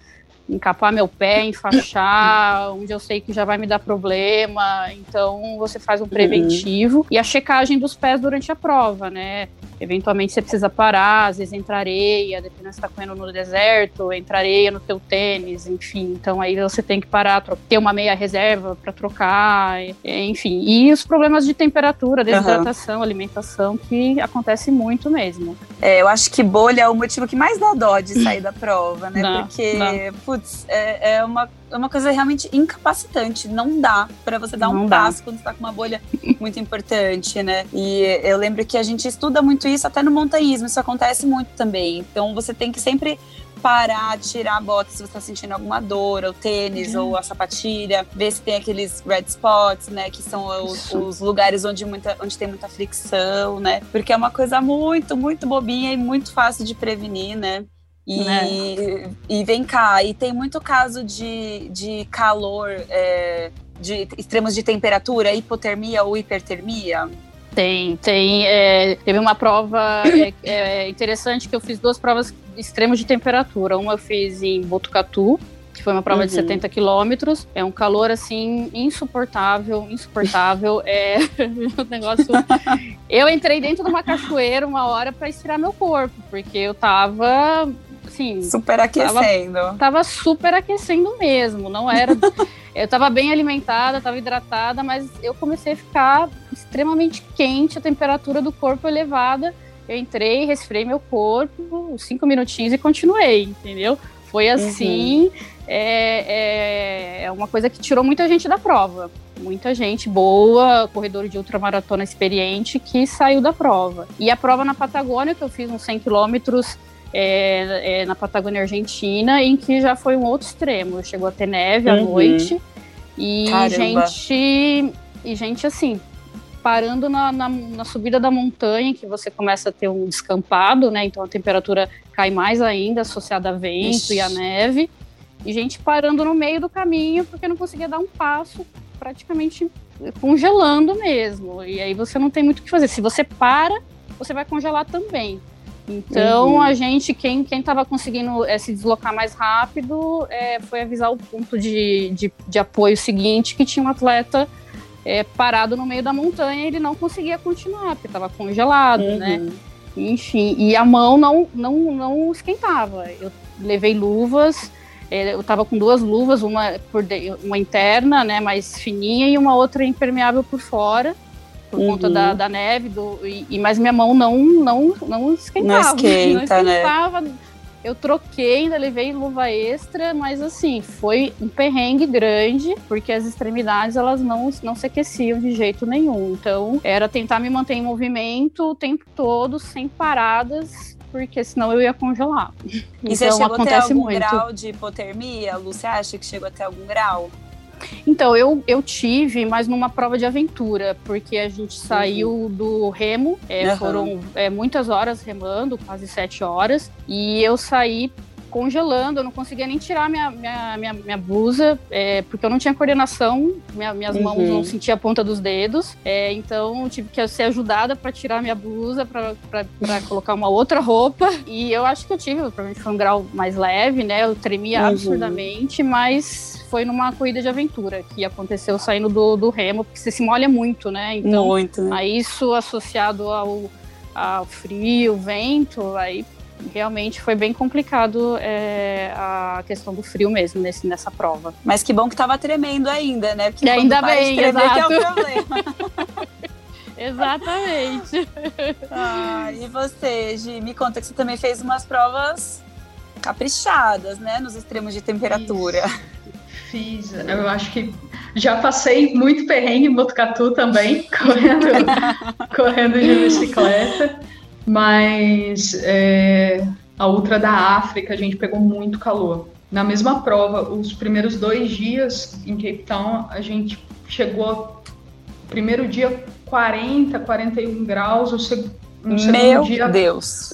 encapar meu pé, enfaixar, onde eu sei que já vai me dar problema. Então, você faz um preventivo. Uhum. E a checagem dos pés durante a prova, né? Eventualmente você precisa parar, às vezes entra areia, dependendo se está correndo no deserto, entra areia no teu tênis, enfim. Então aí você tem que parar, ter uma meia reserva para trocar, enfim. E os problemas de temperatura, desidratação, uhum. alimentação, que acontece muito mesmo. É, eu acho que bolha é o motivo que mais dá dó de sair da prova, né? Não, Porque, não. putz, é, é uma é uma coisa realmente incapacitante. Não dá para você dar não um dá. passo quando está com uma bolha muito importante, né? E eu lembro que a gente estuda muito isso até no montanhismo, isso acontece muito também. Então você tem que sempre parar, tirar a bota se você está sentindo alguma dor, ou tênis, uhum. ou a sapatilha, ver se tem aqueles red spots, né? Que são os, os, lugares onde, muita, onde tem muita fricção, né? Porque é uma coisa muito, muito bobinha e muito fácil de prevenir, né? E, é. e vem cá, e tem muito caso de, de calor, é, de extremos de temperatura, hipotermia ou hipertermia? Tem, tem. É, teve uma prova é, é, interessante que eu fiz duas provas extremos de temperatura. Uma eu fiz em Botucatu, que foi uma prova uhum. de 70 quilômetros. É um calor assim insuportável, insuportável. é um negócio. eu entrei dentro de uma cachoeira uma hora para estirar meu corpo, porque eu tava assim. Super aquecendo. Tava, tava super aquecendo mesmo. Não era. eu tava bem alimentada, tava hidratada, mas eu comecei a ficar extremamente quente, a temperatura do corpo elevada. Eu entrei, resfriei meu corpo, cinco minutinhos e continuei, entendeu? Foi uhum. assim. Uhum. É, é, é, uma coisa que tirou muita gente da prova. Muita gente boa, corredor de ultramaratona experiente, que saiu da prova. E a prova na Patagônia, que eu fiz uns 100 quilômetros é, é, na Patagônia Argentina, em que já foi um outro extremo. Chegou a ter neve uhum. à noite e Caramba. gente e gente assim parando na, na, na, subida da montanha, que você começa a ter um descampado, né? Então a temperatura cai mais ainda, associada a vento Ixi. e a neve. E gente parando no meio do caminho porque não conseguia dar um passo, praticamente congelando mesmo. E aí você não tem muito o que fazer. Se você para, você vai congelar também. Então, uhum. a gente, quem estava conseguindo é, se deslocar mais rápido, é, foi avisar o ponto de, de, de, apoio seguinte, que tinha um atleta é, parado no meio da montanha e ele não conseguia continuar, porque estava congelado, uhum. né? Enfim, e a mão não, não, não esquentava. Eu levei luvas, eu estava com duas luvas, uma, por de, uma interna, né, mais fininha, e uma outra impermeável por fora por uhum. conta da, uhum. da neve, do, e, e, mas minha mão não, não, não esquentava. Não esquenta, não esquentava. Né? Eu troquei, ainda levei luva extra, mas assim, foi um perrengue grande, porque as extremidades elas não, não se aqueciam de jeito nenhum. Então, era tentar me manter em movimento o tempo todo, sem paradas, porque senão eu ia congelar. E então, você chegou acontece até algum muito. grau de hipotermia, Lu? Você acha que chegou até algum grau? Então, eu, eu tive, mas numa prova de aventura, porque a gente saiu uhum. do remo, é, uhum. foram é, muitas horas remando, quase sete horas, e eu saí congelando, eu não conseguia nem tirar minha, minha, minha, minha blusa, é, porque eu não tinha coordenação, minha, minhas uhum. mãos não sentiam a ponta dos dedos, é, então tive que ser ajudada para tirar minha blusa, para colocar uma outra roupa, e eu acho que eu tive, provavelmente foi um grau mais leve, né, eu tremia uhum. absurdamente, mas foi numa corrida de aventura que aconteceu saindo do, do remo, porque você se molha muito, né, então, muito, né? aí isso associado ao, ao frio, vento, aí realmente foi bem complicado é, a questão do frio mesmo nesse, nessa prova. Mas que bom que tava tremendo ainda, né? Porque ainda bem, tremer, exato. que é o problema. Exatamente. Ah, e você, Gi, me conta que você também fez umas provas caprichadas, né? Nos extremos de temperatura. Fiz. Fiz. Eu acho que já passei muito perrengue em Botucatu também, correndo, correndo de bicicleta. Mas é, a outra da África, a gente pegou muito calor. Na mesma prova, os primeiros dois dias em Cape Town, a gente chegou, primeiro dia 40, 41 graus, o, seg segundo Meu dia... Deus!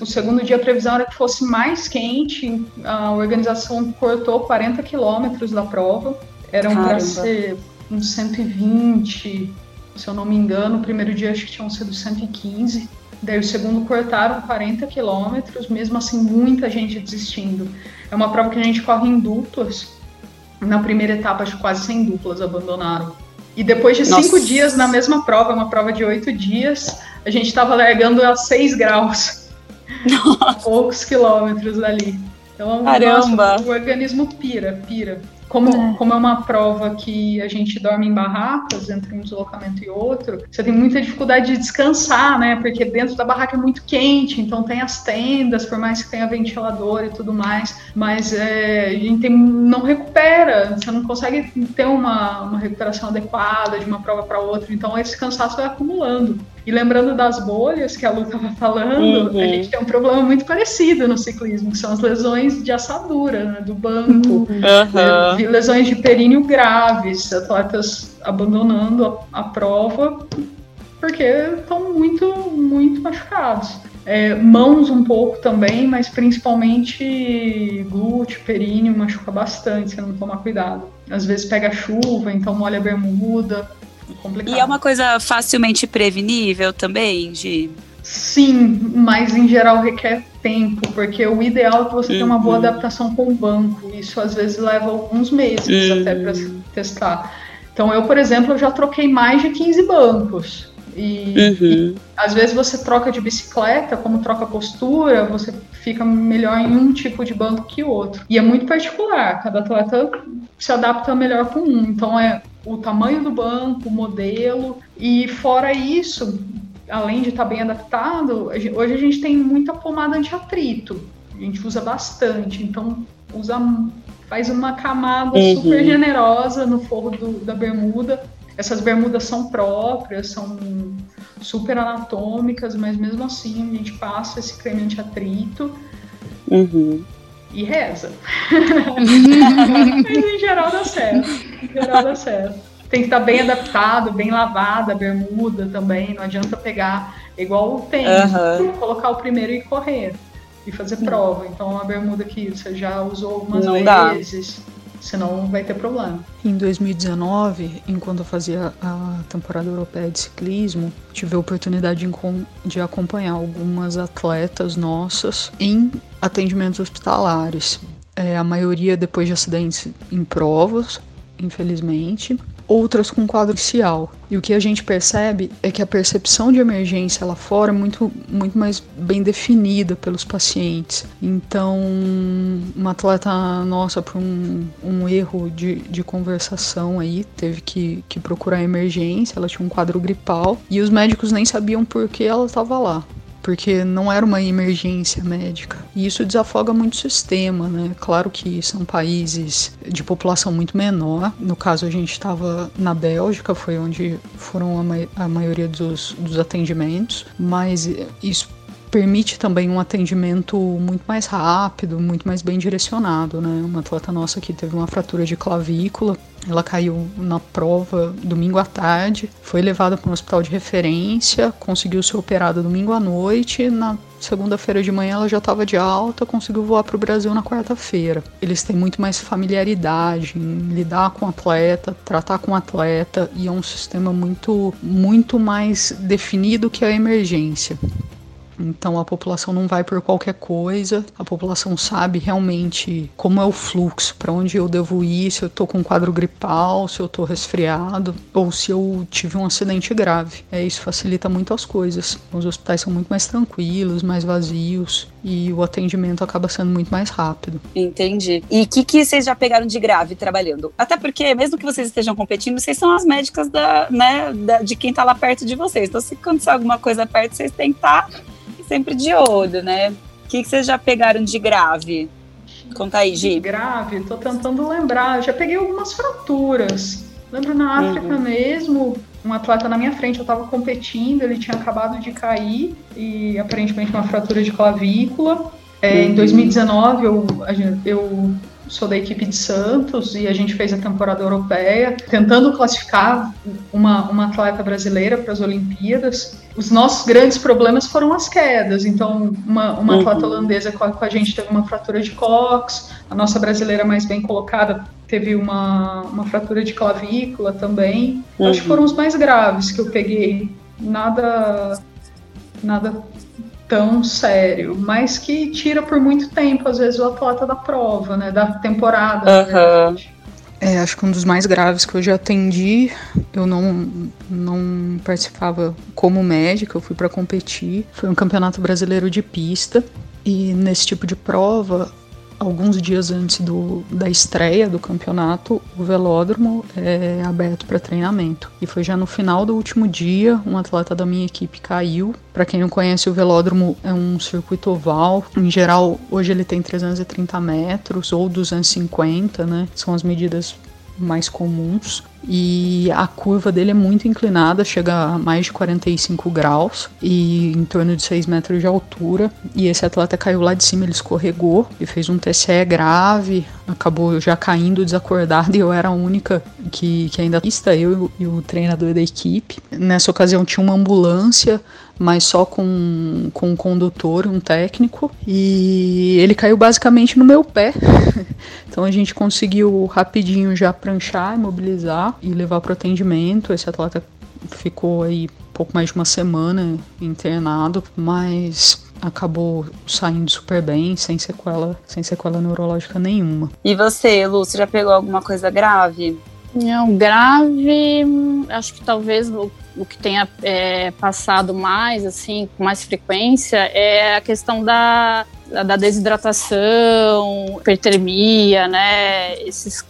O segundo dia a previsão era que fosse mais quente, a organização cortou 40 quilômetros da prova, eram para ser uns 120, se eu não me engano, o primeiro dia acho que tinham sido 115. Daí o segundo cortaram 40 quilômetros, mesmo assim muita gente desistindo. É uma prova que a gente corre em duplas. Na primeira etapa, acho quase 100 duplas abandonaram. E depois de Nossa. cinco dias na mesma prova, uma prova de oito dias, a gente estava largando a 6 graus. Nossa. Poucos quilômetros dali. Então, Caramba. Nossa, o organismo pira, pira. Como é. como é uma prova que a gente dorme em barracas entre um deslocamento e outro, você tem muita dificuldade de descansar, né? Porque dentro da barraca é muito quente, então tem as tendas, por mais que tenha ventilador e tudo mais, mas é, a gente tem, não recupera, você não consegue ter uma, uma recuperação adequada de uma prova para outra, então esse cansaço vai acumulando. E lembrando das bolhas que a Lu estava falando, uhum. a gente tem um problema muito parecido no ciclismo, que são as lesões de assadura, né, do banco, uhum. lesões de períneo graves, atletas abandonando a, a prova porque estão muito, muito machucados. É, mãos um pouco também, mas principalmente glúteo, períneo, machuca bastante se não tomar cuidado. Às vezes pega chuva, então molha a bermuda. Complicado. E é uma coisa facilmente prevenível também, Gi? Sim, mas em geral requer tempo, porque o ideal é que você uhum. tenha uma boa uhum. adaptação com o banco. Isso às vezes leva alguns meses uhum. até para testar. Então eu, por exemplo, eu já troquei mais de 15 bancos. E, uhum. e, às vezes você troca de bicicleta, como troca postura, você fica melhor em um tipo de banco que outro. E é muito particular, cada atleta se adapta melhor com um. Então é o tamanho do banco, o modelo. E fora isso, além de estar bem adaptado, hoje a gente tem muita pomada anti-atrito. A gente usa bastante, então usa faz uma camada uhum. super generosa no forro do, da bermuda. Essas bermudas são próprias, são super anatômicas, mas mesmo assim a gente passa esse creme anti-atrito. Uhum. E reza. mas em geral dá certo. Em geral dá certo. Tem que estar bem adaptado, bem lavada a bermuda também. Não adianta pegar igual o tênis, uhum. colocar o primeiro e correr e fazer prova. Então a bermuda que você já usou algumas não vezes. Dá senão vai ter problema. Em 2019, enquanto eu fazia a temporada europeia de ciclismo, tive a oportunidade de acompanhar algumas atletas nossas em atendimentos hospitalares. É, a maioria depois de acidentes em provas, infelizmente, outras com quadro inicial. E o que a gente percebe é que a percepção de emergência lá fora é muito, muito mais bem definida pelos pacientes. Então, uma atleta nossa, por um, um erro de, de conversação aí, teve que, que procurar emergência, ela tinha um quadro gripal e os médicos nem sabiam por que ela estava lá porque não era uma emergência médica. E isso desafoga muito o sistema, né? Claro que são países de população muito menor. No caso, a gente estava na Bélgica, foi onde foram a, ma a maioria dos, dos atendimentos, mas isso permite também um atendimento muito mais rápido, muito mais bem direcionado, né? Uma atleta nossa que teve uma fratura de clavícula, ela caiu na prova domingo à tarde, foi levada para um hospital de referência, conseguiu ser operada domingo à noite, na segunda-feira de manhã ela já estava de alta, conseguiu voar para o Brasil na quarta-feira. Eles têm muito mais familiaridade em lidar com o atleta, tratar com o atleta e é um sistema muito muito mais definido que a emergência. Então a população não vai por qualquer coisa, a população sabe realmente como é o fluxo, para onde eu devo ir, se eu tô com um quadro gripal, se eu tô resfriado ou se eu tive um acidente grave. É, isso facilita muito as coisas. Os hospitais são muito mais tranquilos, mais vazios e o atendimento acaba sendo muito mais rápido. Entendi. E o que, que vocês já pegaram de grave trabalhando? Até porque, mesmo que vocês estejam competindo, vocês são as médicas da, né, da, de quem tá lá perto de vocês. Então, se acontecer alguma coisa perto, vocês têm que estar tá sempre de olho, né? O que, que vocês já pegaram de grave? Conta aí, Gi. Grave, tô tentando lembrar. Já peguei algumas fraturas. Lembro na África uhum. mesmo, um atleta na minha frente, eu tava competindo, ele tinha acabado de cair e aparentemente uma fratura de clavícula. É, uhum. Em 2019, eu, eu sou da equipe de Santos e a gente fez a temporada europeia, tentando classificar uma, uma atleta brasileira para as Olimpíadas. Os nossos grandes problemas foram as quedas. Então, uma, uma uhum. atleta holandesa com a, com a, gente teve uma fratura de cox, a nossa brasileira mais bem colocada teve uma, uma fratura de clavícula também. Uhum. Acho que foram os mais graves que eu peguei. Nada, nada tão sério, mas que tira por muito tempo, às vezes, o atleta da prova, né? Da temporada. Uhum. É, acho que um dos mais graves que eu já atendi, eu não, não participava como médica, eu fui para competir. Foi um campeonato brasileiro de pista. E nesse tipo de prova, alguns dias antes do, da estreia do campeonato, o velódromo é aberto para treinamento. E foi já no final do último dia, um atleta da minha equipe caiu. Para quem não conhece, o velódromo é um circuito oval. Em geral, hoje ele tem 330 metros ou 250, né? São as medidas mais comuns e a curva dele é muito inclinada, chega a mais de 45 graus e em torno de 6 metros de altura. E esse atleta caiu lá de cima, ele escorregou e fez um TCE grave, acabou já caindo desacordado e eu era a única que, que ainda pista, eu e o treinador da equipe. Nessa ocasião tinha uma ambulância, mas só com, com um condutor, um técnico, e ele caiu basicamente no meu pé. então a gente conseguiu rapidinho já pranchar, imobilizar e levar para o atendimento. Esse atleta ficou aí pouco mais de uma semana internado, mas acabou saindo super bem, sem sequela, sem sequela neurológica nenhuma. E você, Lu, você já pegou alguma coisa grave? Não, grave, acho que talvez o, o que tenha é, passado mais, assim, com mais frequência, é a questão da, da desidratação, hipertermia, né? Esses,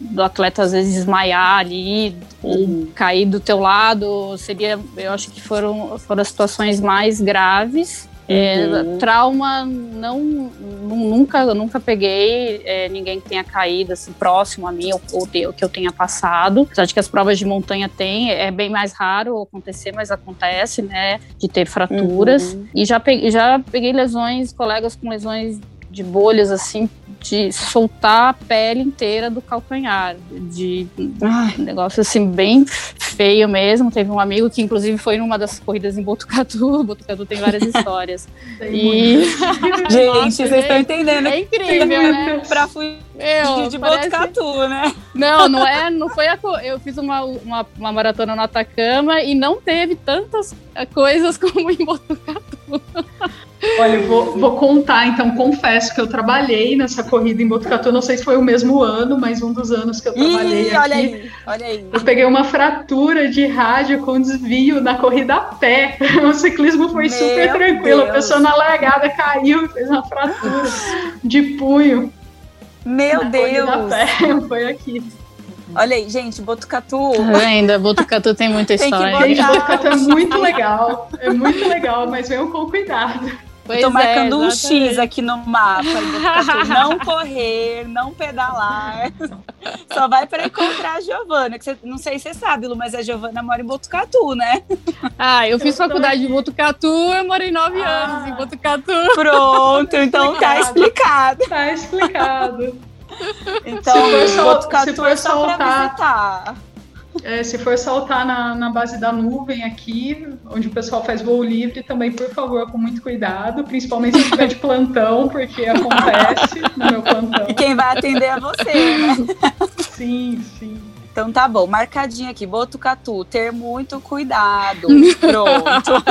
do atleta às vezes desmaiar ali ou uhum. cair do teu lado, seria, eu acho que foram, foram as situações mais graves. É, uhum. trauma não, nunca nunca peguei é, ninguém que tenha caído assim próximo a mim ou, ou, ou que eu tenha passado apesar de que as provas de montanha tem é bem mais raro acontecer mas acontece né de ter fraturas uhum. e já peguei, já peguei lesões colegas com lesões de bolhas assim de soltar a pele inteira do calcanhar, de um negócio assim bem feio mesmo. Teve um amigo que inclusive foi numa das corridas em Botucatu, Botucatu tem várias histórias. e gente, Nossa, vocês estão entendendo? É incrível, né? Pra fugir Meu, de parece... Botucatu, né? Não, não é, não foi a co... eu fiz uma, uma, uma maratona no Atacama e não teve tantas coisas como em Botucatu. Olha, eu vou, vou, contar, então, confesso que eu trabalhei nessa corrida em Botucatu, não sei se foi o mesmo ano, mas um dos anos que eu trabalhei Ih, aqui. Olha aí, olha aí. Eu peguei uma fratura de rádio com desvio na corrida a pé. O ciclismo foi Meu super tranquilo, Deus. a pessoa na largada caiu e fez uma fratura de punho. Meu Deus! A pé, foi aqui. Olha aí, gente, Botucatu. Ainda, Botucatu tem muita história. Gente, Botucatu é muito legal. É muito legal, mas venham com cuidado. Pois Tô marcando é, um X aqui no mapa. não correr, não pedalar. Só vai para encontrar a Giovana. Que você, não sei se você sabe, Lu, mas a Giovana mora em Botucatu, né? Ah, eu fiz eu faculdade em Botucatu, eu morei nove ah, anos em Botucatu. Pronto, então tá explicado. Tá explicado. Então, se for, Botucatu se for é só pra visitar. É, se for saltar na, na base da nuvem aqui, onde o pessoal faz voo livre, também, por favor, com muito cuidado, principalmente se estiver de plantão, porque acontece no meu plantão. E quem vai atender é você, né? Sim, sim. Então tá bom, marcadinho aqui, Botucatu, ter muito cuidado. Pronto.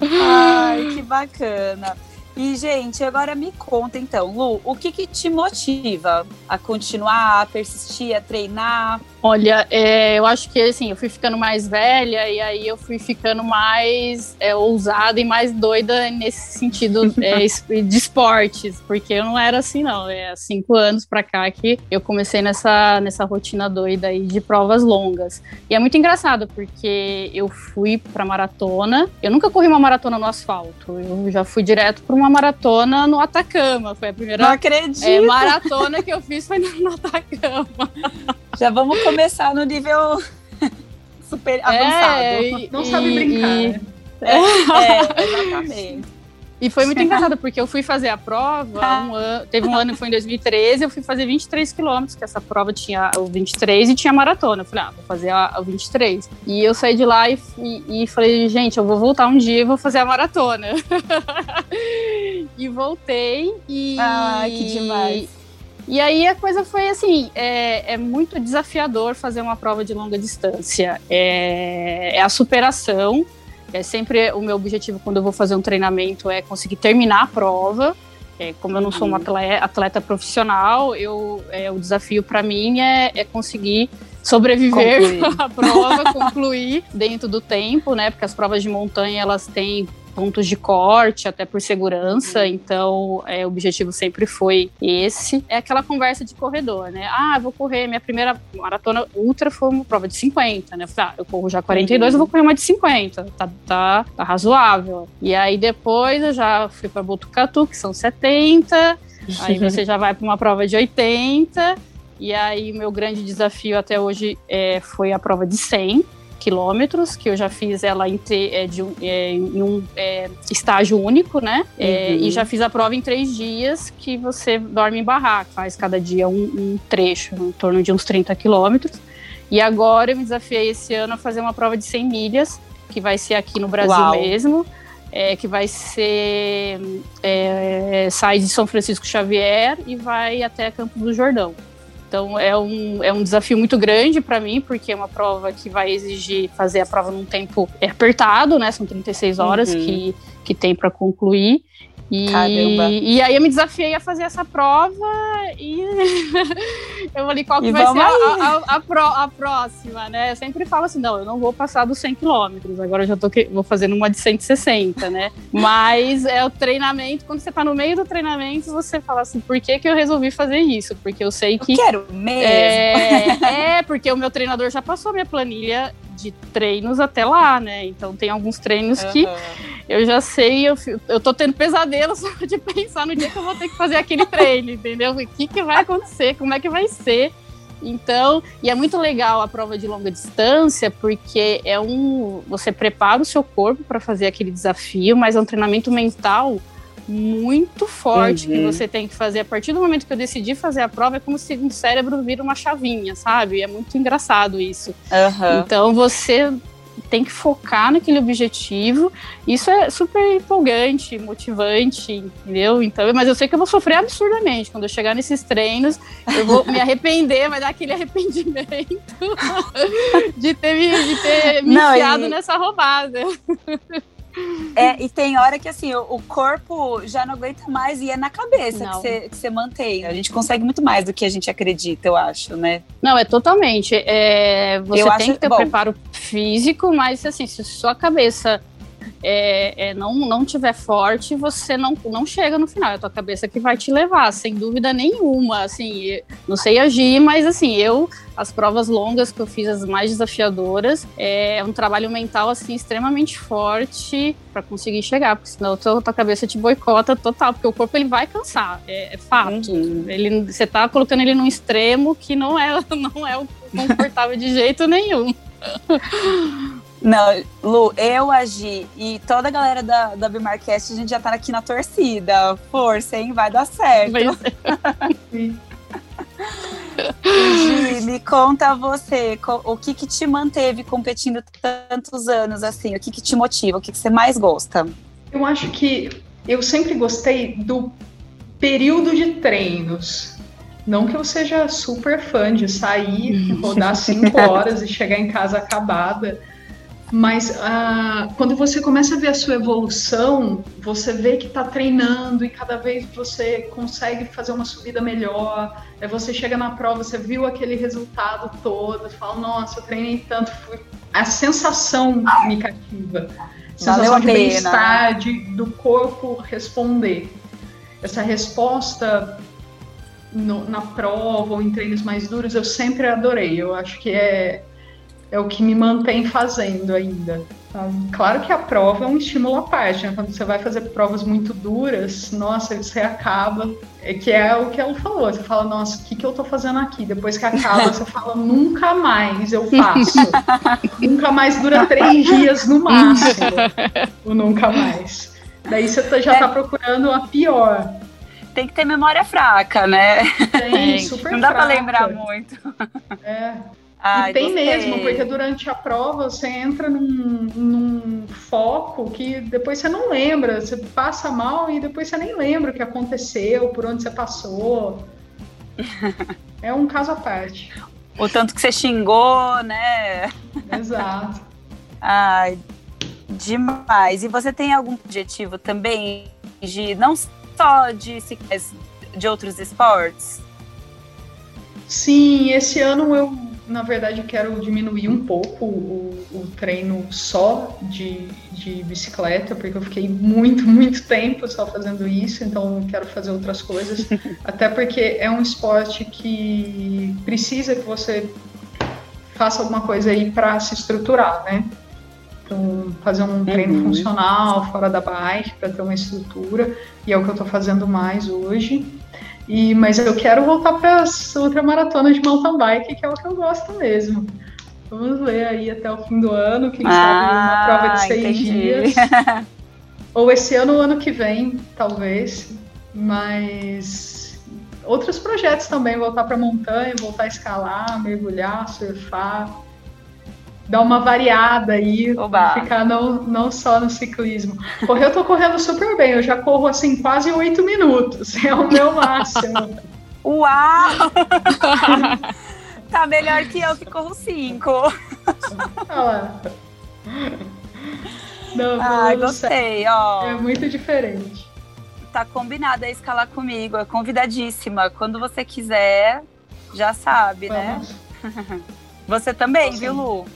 Ai, que bacana. E, gente, agora me conta então, Lu, o que, que te motiva a continuar, a persistir, a treinar? Olha, é, eu acho que assim, eu fui ficando mais velha e aí eu fui ficando mais é, ousada e mais doida nesse sentido é, de esportes, porque eu não era assim, não. É há cinco anos pra cá que eu comecei nessa, nessa rotina doida aí de provas longas. E é muito engraçado, porque eu fui pra maratona, eu nunca corri uma maratona no asfalto, eu já fui direto pra uma maratona no Atacama. Foi a primeira não acredito. É, maratona que eu fiz foi no, Atacama. Já vamos começar no nível super avançado. É, não e, sabe brincar. E, né? é, é, exatamente. E foi muito engraçado, porque eu fui fazer a prova, um ano, teve um ano que foi em 2013, eu fui fazer 23 quilômetros, que essa prova tinha o 23 e tinha maratona. Eu falei, ah, vou fazer a, o 23. E eu saí de lá e, e, e, falei, gente, eu vou voltar um dia e vou fazer a maratona. e voltei e... Ai, que demais. E aí a coisa foi assim, é, é muito desafiador fazer uma prova de longa distância. É, é, a superação. É sempre o meu objetivo quando eu vou fazer um treinamento é conseguir terminar a prova. É, como eu não sou uma atleta, atleta profissional, eu, é, o desafio para mim é, é conseguir sobreviver à prova, concluir dentro do tempo, né? Porque as provas de montanha elas têm pontos de corte, até por segurança. Uhum. Então, é, o objetivo sempre foi esse. É aquela conversa de corredor, né? Ah, vou correr. Minha primeira maratona ultra foi uma prova de 50, né? falei, ah, eu corro já 42, uhum. eu vou correr uma de 50. Tá, tá, tá razoável. E aí depois eu já fui para Botucatu, que são 70. Aí você já vai para uma prova de 80. E aí, meu grande desafio até hoje é, foi a prova de 100 quilômetros, que eu já fiz ela em, é, de, é, em um é, estágio único, né? É, uhum. E já fiz a prova em três dias, que você dorme em barraca, faz cada dia um, um trecho, em torno de uns 30 quilômetros. E agora eu me desafiei esse ano a fazer uma prova de 100 milhas, que vai ser aqui no Brasil Uau. mesmo. É, que vai ser é, sai de São Francisco Xavier e vai até Campos do Jordão. Então é um, é um desafio muito grande para mim, porque é uma prova que vai exigir fazer a prova num tempo apertado, né? São 36 horas uhum. que, que tem para concluir. E, e aí eu me desafiei a fazer essa prova e eu falei qual que e vai ser a, a, a, a, próxima, né? Eu sempre falo assim, não, eu não vou passar dos 100 quilômetros, agora eu já tô vou fazendo uma de 160, né? Mas é o treinamento, quando você tá no meio do treinamento, você fala assim, por que que eu resolvi fazer isso? Porque eu sei que... Eu quero mesmo! É, é porque o meu treinador já passou a minha planilha de treinos até lá, né? Então tem alguns treinos uhum. que eu já sei, eu, eu tô tendo pesadelo só de pensar no dia que eu vou ter que fazer aquele treino, entendeu? O que, que vai acontecer, como é que vai ser. Então, e é muito legal a prova de longa distância, porque é um. Você prepara o seu corpo para fazer aquele desafio, mas é um treinamento mental muito forte uhum. que você tem que fazer. A partir do momento que eu decidi fazer a prova, é como se o cérebro vira uma chavinha, sabe? É muito engraçado isso. Uhum. Então você tem que focar naquele objetivo. Isso é super empolgante, motivante, entendeu? Então, mas eu sei que eu vou sofrer absurdamente quando eu chegar nesses treinos. Eu vou me arrepender, vai dar aquele arrependimento de ter me, de ter me Não, enfiado e... nessa roubada. É, e tem hora que assim, o, o, corpo já não aguenta mais e é na cabeça que você, que você mantém. A gente consegue muito mais do que a gente acredita, eu acho, né? Não, é totalmente. É, você eu tem acho, que ter bom, preparo físico, mas assim, se sua cabeça é, é, não, não tiver forte, você não, não chega no final. É a tua cabeça que vai te levar, sem dúvida nenhuma. Assim, não sei agir, mas assim, eu as provas longas que eu fiz, as mais desafiadoras, é um trabalho mental assim extremamente forte para conseguir chegar, porque senão a tua, tua, cabeça te boicota total, porque o corpo ele vai cansar, é, é fato. Uhum. Ele, você tá colocando ele num extremo que não é não é confortável de jeito nenhum. Não, Lu, eu agi e toda a galera da, da Bimarcast, a gente já tá aqui na torcida. Força, hein? Vai dar certo. Gi, me conta você, o que que te manteve competindo tantos anos assim? O que que te motiva? O que que você mais gosta? Eu acho que eu sempre gostei do período de treinos. Não que eu seja super fã de sair, rodar cinco horas e chegar em casa acabada mas ah, quando você começa a ver a sua evolução, você vê que está treinando e cada vez você consegue fazer uma subida melhor. Aí você chega na prova, você viu aquele resultado todo, fala, nossa, eu treinei tanto. A sensação me cativa. A sensação de bem-estar, do corpo responder. Essa resposta no, na prova ou em treinos mais duros, eu sempre adorei. Eu acho que é é o que me mantém fazendo ainda. Tá? Claro que a prova é um estímulo à parte, né? quando você vai fazer provas muito duras, nossa, você acaba, é que é o que ela falou, você fala, nossa, o que, que eu tô fazendo aqui? Depois que acaba, você fala, nunca mais eu faço. nunca mais dura três dias no máximo, o nunca mais. Daí você tá, já é. tá procurando a pior. Tem que ter memória fraca, né? Tem, super Não dá para lembrar muito. É. Ai, e tem gostei. mesmo, porque durante a prova você entra num, num, foco que depois você não lembra, você passa mal e depois você nem lembra o que aconteceu, por onde você passou. é um caso à parte. O tanto que você xingou, né? Exato. Ai, demais. E você tem algum objetivo também de não só de, de outros esportes? Sim, esse ano eu, na verdade, quero diminuir um pouco o, o treino só de, de bicicleta, porque eu fiquei muito, muito tempo só fazendo isso, então eu quero fazer outras coisas. Até porque é um esporte que precisa que você faça alguma coisa aí para se estruturar, né? Então, fazer um treino uhum. funcional fora da bike para ter uma estrutura, e é o que eu estou fazendo mais hoje. E, mas eu quero voltar para as ultramaratonas de mountain bike, que é o que eu gosto mesmo. Vamos ver aí até o fim do ano, quem ah, sabe uma prova de seis entendi. dias. Ou esse ano ou ano que vem, talvez. Mas outros projetos também, voltar para montanha, voltar a escalar, mergulhar, surfar dar uma variada aí, Oba. ficar não, não só no ciclismo. Correr, eu tô correndo super bem, eu já corro assim quase oito minutos, é o meu máximo. Uau! tá melhor que eu que corro cinco. Não, Ai, gostei, ó. É muito diferente. Tá combinado a escalar comigo, é convidadíssima. Quando você quiser, já sabe, né? Vamos. né? Você também, Sim. viu, Lu?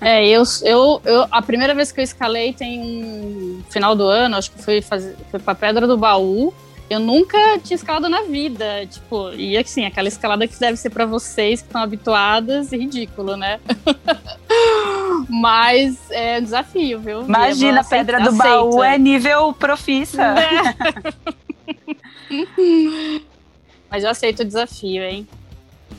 É, eu, eu, eu, a primeira vez que eu escalei tem um final do ano, acho que foi, fazer, foi pra Pedra do Baú. Eu nunca tinha escalado na vida, tipo, e assim, aquela escalada que deve ser para vocês que estão habituadas, ridículo, né? Mas é um desafio, viu? Imagina, a Pedra do aceita. Baú é nível profissa. É. Mas eu aceito o desafio, hein?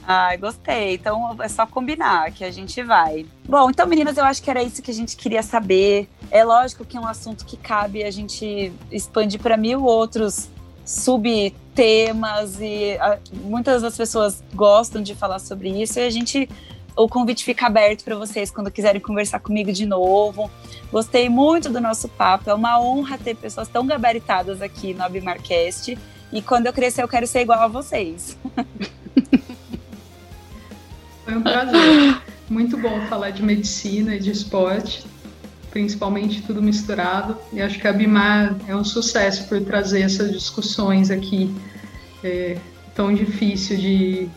Ai, gostei. Então é só combinar que a gente vai. Bom, então, meninas, eu acho que era isso que a gente queria saber. É lógico que é um assunto que cabe a gente expandir para mil outros subtemas e a, ah, muitas das pessoas gostam de falar sobre isso e a gente o convite fica aberto para vocês quando quiserem conversar comigo de novo. Gostei muito do nosso papo, é uma honra ter pessoas tão gabaritadas aqui no Abimarcast. E quando eu crescer, eu quero ser igual a vocês. Foi um prazer. Muito bom falar de medicina e de esporte, principalmente tudo misturado. E acho que a Bimar é um sucesso por trazer essas discussões aqui. É, tão difícil de,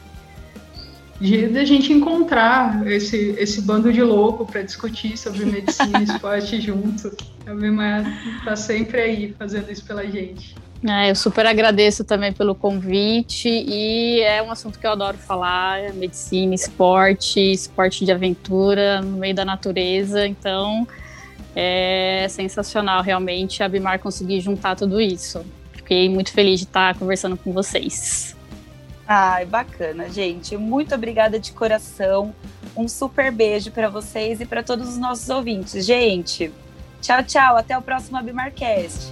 de, de, a gente encontrar esse, esse bando de louco para discutir sobre medicina e esporte junto. A Bimar está sempre aí fazendo isso pela gente. É, eu super agradeço também pelo convite e é um assunto que eu adoro falar, é medicina, esporte, esporte de aventura no meio da natureza, então é sensacional realmente a Bimar conseguir juntar tudo isso. Fiquei muito feliz de estar conversando com vocês. Ai, bacana, gente. Muito obrigada de coração. Um super beijo para vocês e para todos os nossos ouvintes. Gente, tchau, tchau. Até o próximo Abimarcast.